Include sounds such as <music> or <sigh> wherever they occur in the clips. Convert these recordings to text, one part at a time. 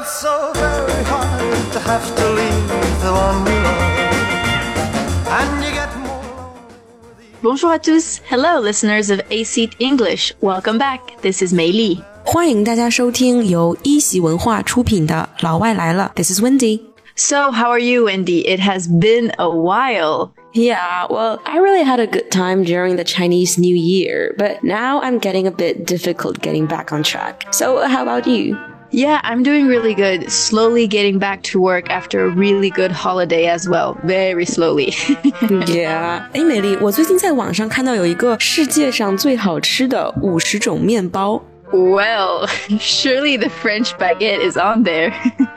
it's so very hard to have to leave the one we love. And you get more Bonjour à tous. Hello, listeners of AC English. Welcome back. This is Mei Li. 欢迎大家收听由一席文化出品的《老外来了》。This is Wendi. So, how are you, Wendi? It has been a while. Yeah, well, I really had a good time during the Chinese New Year, but now I'm getting a bit difficult getting back on track. So, how about you? Yeah, I'm doing really good. Slowly getting back to work after a really good holiday as well. Very slowly. <laughs> Yeah，哎，美丽，我最近在网上看到有一个世界上最好吃的五十种面包。 well, <laughs> surely the French baguette is on there. <laughs>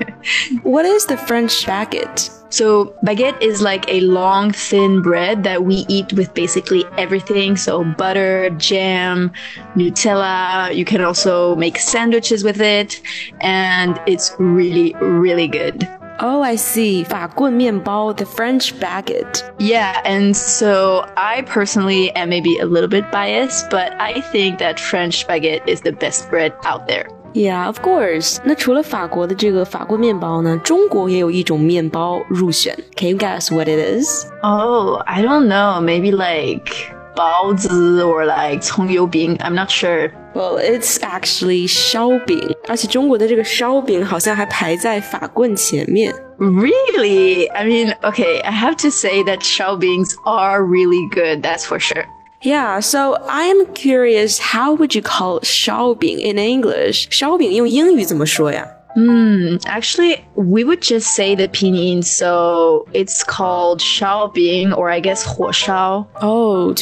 What is the French baguette? So, baguette is like a long, thin bread that we eat with basically everything. So, butter, jam, Nutella. You can also make sandwiches with it. And it's really, really good. Oh, I see. 法棍面包, the French baguette. Yeah, and so I personally am maybe a little bit biased, but I think that French baguette is the best bread out there. Yeah, of course. 那除了法国的这个法棍面包呢，中国也有一种面包入选。Can you guess what it is? Oh, I don't know. Maybe like 包子 or like 葱油饼. I'm not sure. Well, it's actually 烧饼，而且中国的这个烧饼好像还排在法棍前面。 Really? I mean, okay, I have to say that xiaobings are really good, that's for sure. Yeah, so I am curious, how would you call shaobing in English? Shaobing 用英语怎么说呀？Hmm, actually, we would just say the pinyin, so it's called shaobing, or I guess 火烧. Oh,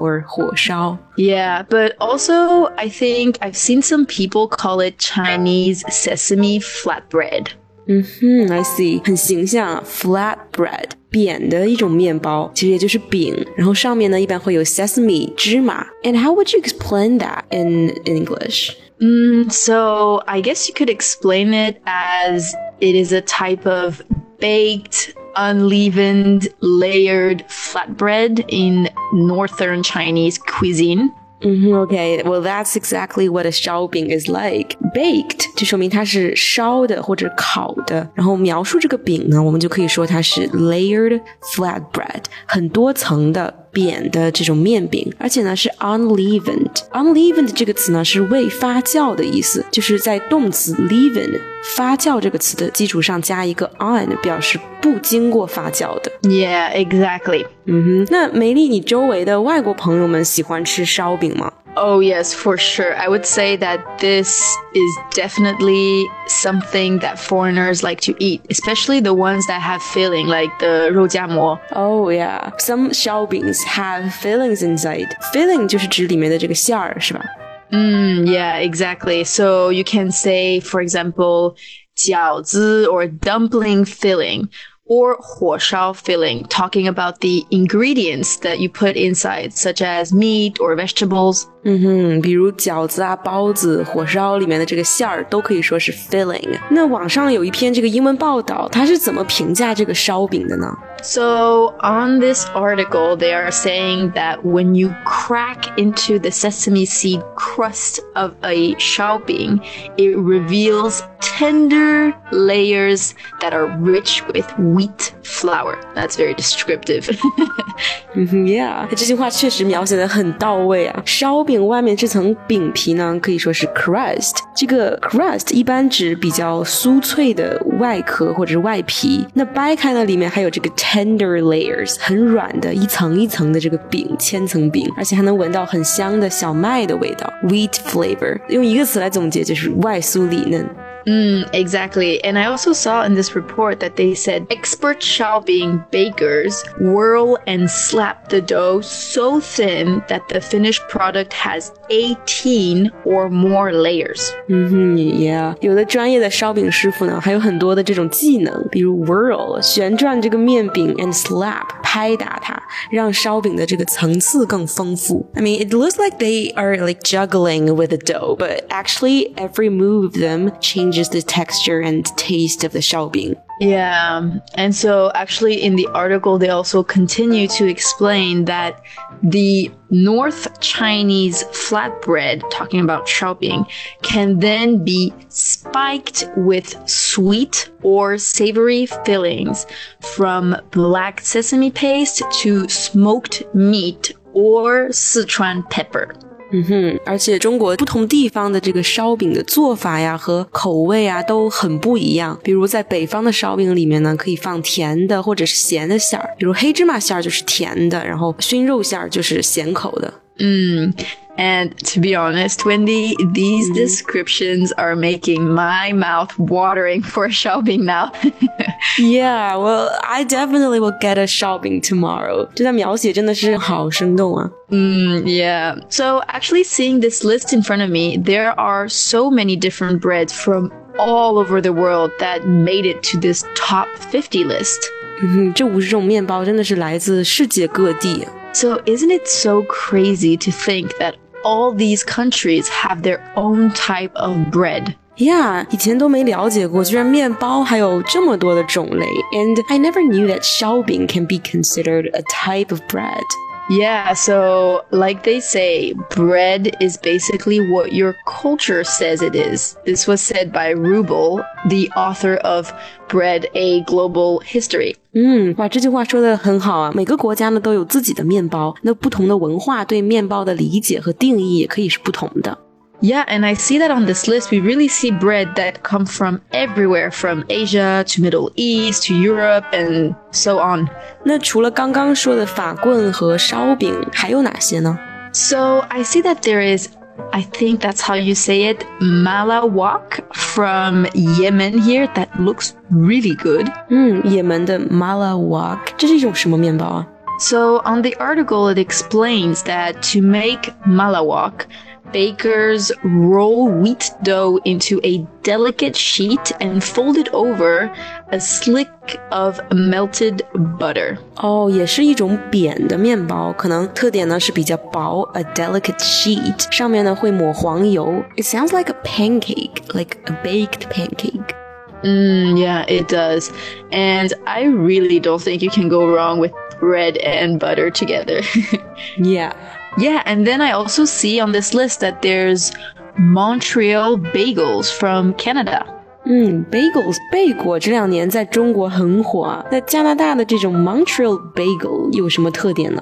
or 火烧. Yeah, but also I think I've seen some people call it Chinese sesame flatbread. 嗯哼，I see，很形象啊，flatbread，扁的一种面包，其实也就是饼，然后上面呢一般会有 sesame 芝麻。And how would you explain that in English? Mm, so I guess you could explain it as it is a type of baked, unleavened, layered flatbread in northern Chinese cuisine. 嗯哼，OK，well that's exactly what a 烧饼 is like. Baked 就说明它是烧的或者烤的，然后描述这个饼呢，我们就可以说它是 layered flatbread，很多层的。 扁的这种面饼，而且呢是 unleavened。unleavened 这个词呢是未发酵的意思，就是在动词 leaven 发酵这个词的基础上加一个 on，表示不经过发酵的。Yeah, exactly. 嗯哼，那梅丽，你周围的外国朋友们喜欢吃烧饼吗？Oh, yes, for sure. I would say that this is definitely something that foreigners like to eat, especially the ones that have filling, like the 肉夹馍. Oh yeah, some 烧饼 have fillings inside. Filling 就是指里面的这个馅儿，是吧？ Mm, yeah, exactly. So you can say, for example, 饺子 or dumpling filling or 火烧 filling, talking about the ingredients that you put inside, such as meat or vegetables. 嗯哼，比如饺子啊、包子、火烧里面的这个馅儿都可以说是 filling。那网上有一篇这个英文报道，它是怎么评价这个烧饼的呢？ So, on this article, they are saying that when you crack into the sesame seed crust of a xiaobing, it reveals tender layers that are rich with wheat flour. That's very descriptive.，Yeah，<laughs> 这句话确实描写的很到位啊。烧饼外面这层饼皮呢，可以说是 crust。这个 crust 一般指比较酥脆的外壳或者是外皮。那掰开呢，里面还有这个 tender layers，很软的一层一层的这个饼，千层饼，而且还能闻到很香的小麦的味道，wheat flavor。用一个词来总结，就是外酥里嫩。Mm, exactly. And I also saw in this report that they said experts shaobing bakers whirl and slap the dough so thin that the finished product has 18 or more layers. Mm-hmm, 嗯哼，Yeah，有的专业的烧饼师傅呢，还有很多的这种技能，比如 whirl 旋转这个面饼 and slap 拍打它，让烧饼的这个层次更丰富。I mean, it looks like they are like juggling with the dough, but actually every move of them changes the texture and taste of the 烧饼。Yeah. And so actually in the article they also continue to explain that the North Chinese flatbread, talking about Shaobing, can then be spiked with sweet or savory fillings from black sesame paste to smoked meat or Sichuan pepper. 嗯哼，而且中国不同地方的这个烧饼的做法呀和口味啊都很不一样。比如在北方的烧饼里面呢，可以放甜的或者是咸的馅儿，比如黑芝麻馅儿就是甜的，然后熏肉馅儿就是咸口的。嗯 And to be honest, Wendi, these mm-hmm. descriptions are making my mouth watering for <laughs> shaobing now. <laughs> yeah, well, I definitely will get a shaobing tomorrow. 这段描写真的是好生动啊。Mm, yeah. So actually seeing this list in front of me, there are so many different breads from all over the world that made it to this top 50 list. Mm-hmm. 嗯，这五十种面包真的是来自世界各地。So isn't it so crazy to think that all these countries have their own type of bread. Yeah，以前都没了解过，居然面包还有这么多的种类。And I never knew that shaobing can be considered a type of bread. Yeah, so like they say, bread is basically what your culture says it is. This was said by Rubel, the author of Bread: A Global History. 嗯，哇，这句话说的很好啊！每个国家呢都有自己的面包，那不同的文化对面包的理解和定义也可以是不同的。 Yeah, and I see that on this list, we really see bread that come from everywhere, from Asia to Middle East to Europe and so on. 那除了刚刚说的法棍和烧饼，还有哪些呢？ So I see that there is, I think that's how you say it, malawak from Yemen here that looks really good. 嗯，也门的 malawak，这是一种什么面包啊？ So on the article, it explains that to make malawak, bakers roll wheat dough into a delicate sheet and fold it over a slick of melted butter. 哦，也是一种扁的面包，可能特点呢是比较薄，a delicate sheet，上面呢会抹黄油。It sounds like a pancake, like a baked pancake. Mm, yeah, it does. And I really don't think you can go wrong with bread and butter together. <laughs> Yeah. yeah, and then I also see on this list that there's Montreal bagels from Canada. 嗯，bagels 贝果这两年在中国很火啊。那加拿大的这种 Montreal bagel 有什么特点呢？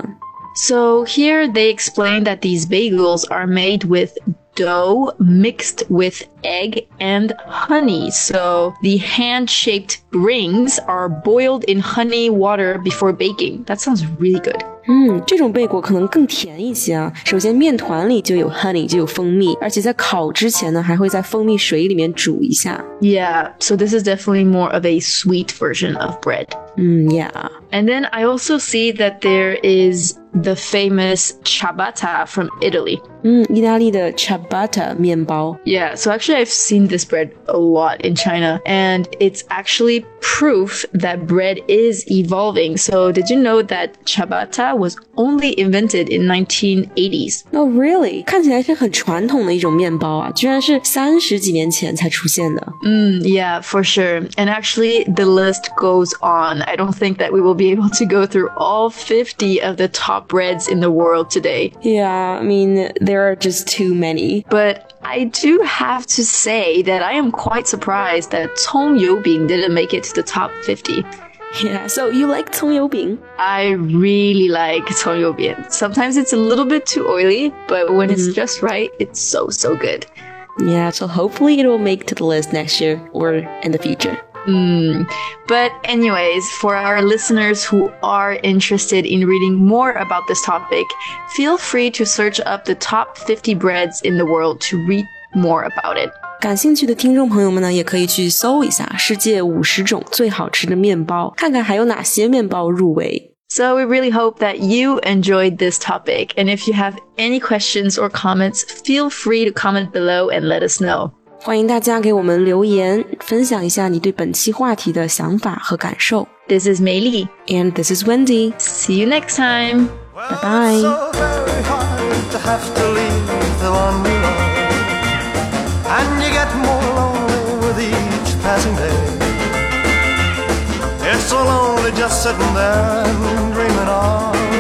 So here they explain that these bagels are made with dough mixed with egg and honey. So the hand-shaped rings are boiled in honey water before baking. That sounds really good. 嗯，这种贝果可能更甜一些啊。首先，面团里就有 honey，就有蜂蜜，而且在烤之前呢，还会在蜂蜜水里面煮一下。 Yeah, so this is definitely more of a sweet version of bread. 嗯，Yeah。 And then I also see that there is the famous ciabatta from Italy. Mm, Italy the ciabatta 面包. Yeah, so actually I've seen this bread a lot in China and it's actually proof that bread is evolving. So, did you know that ciabatta was only invented in 1980s? Oh, really? 看起来是很传统的一种面包啊，居然是三十几年前才出现的。嗯，Yeah, for sure. And actually, the list goes on. I don't think that we will be able to go through all 50 of the top breads in the world today. Yeah, I mean, there are just too many. But I do have to say that I am quite surprised that Cong Youbing didn't make it makes the top 50. Yeah, so you like Cong Youbing? I really like Cong Youbing. Sometimes it's a little bit too oily, but when mm -hmm. it's mm-hmm. just right, it's so, so good. Yeah, so hopefully it will make to the list next year or in the future. Mm. But, anyways, for our listeners who are interested in reading more about this topic, feel free to search up the top 50 breads in the world to read more about it. 感兴趣的听众朋友们呢，也可以去搜一下世界五十种最好吃的面包，看看还有哪些面包入围。So we really hope that you enjoyed this topic. And if you have any questions or comments, feel free to comment below and let us know. 欢迎大家给我们留言，分享一下你对本期话题的想法和感受。This is Mei Li, and this is Wendi. See you next time. Bye bye get more lonely with each passing day. It's so lonely just sitting there and dreaming of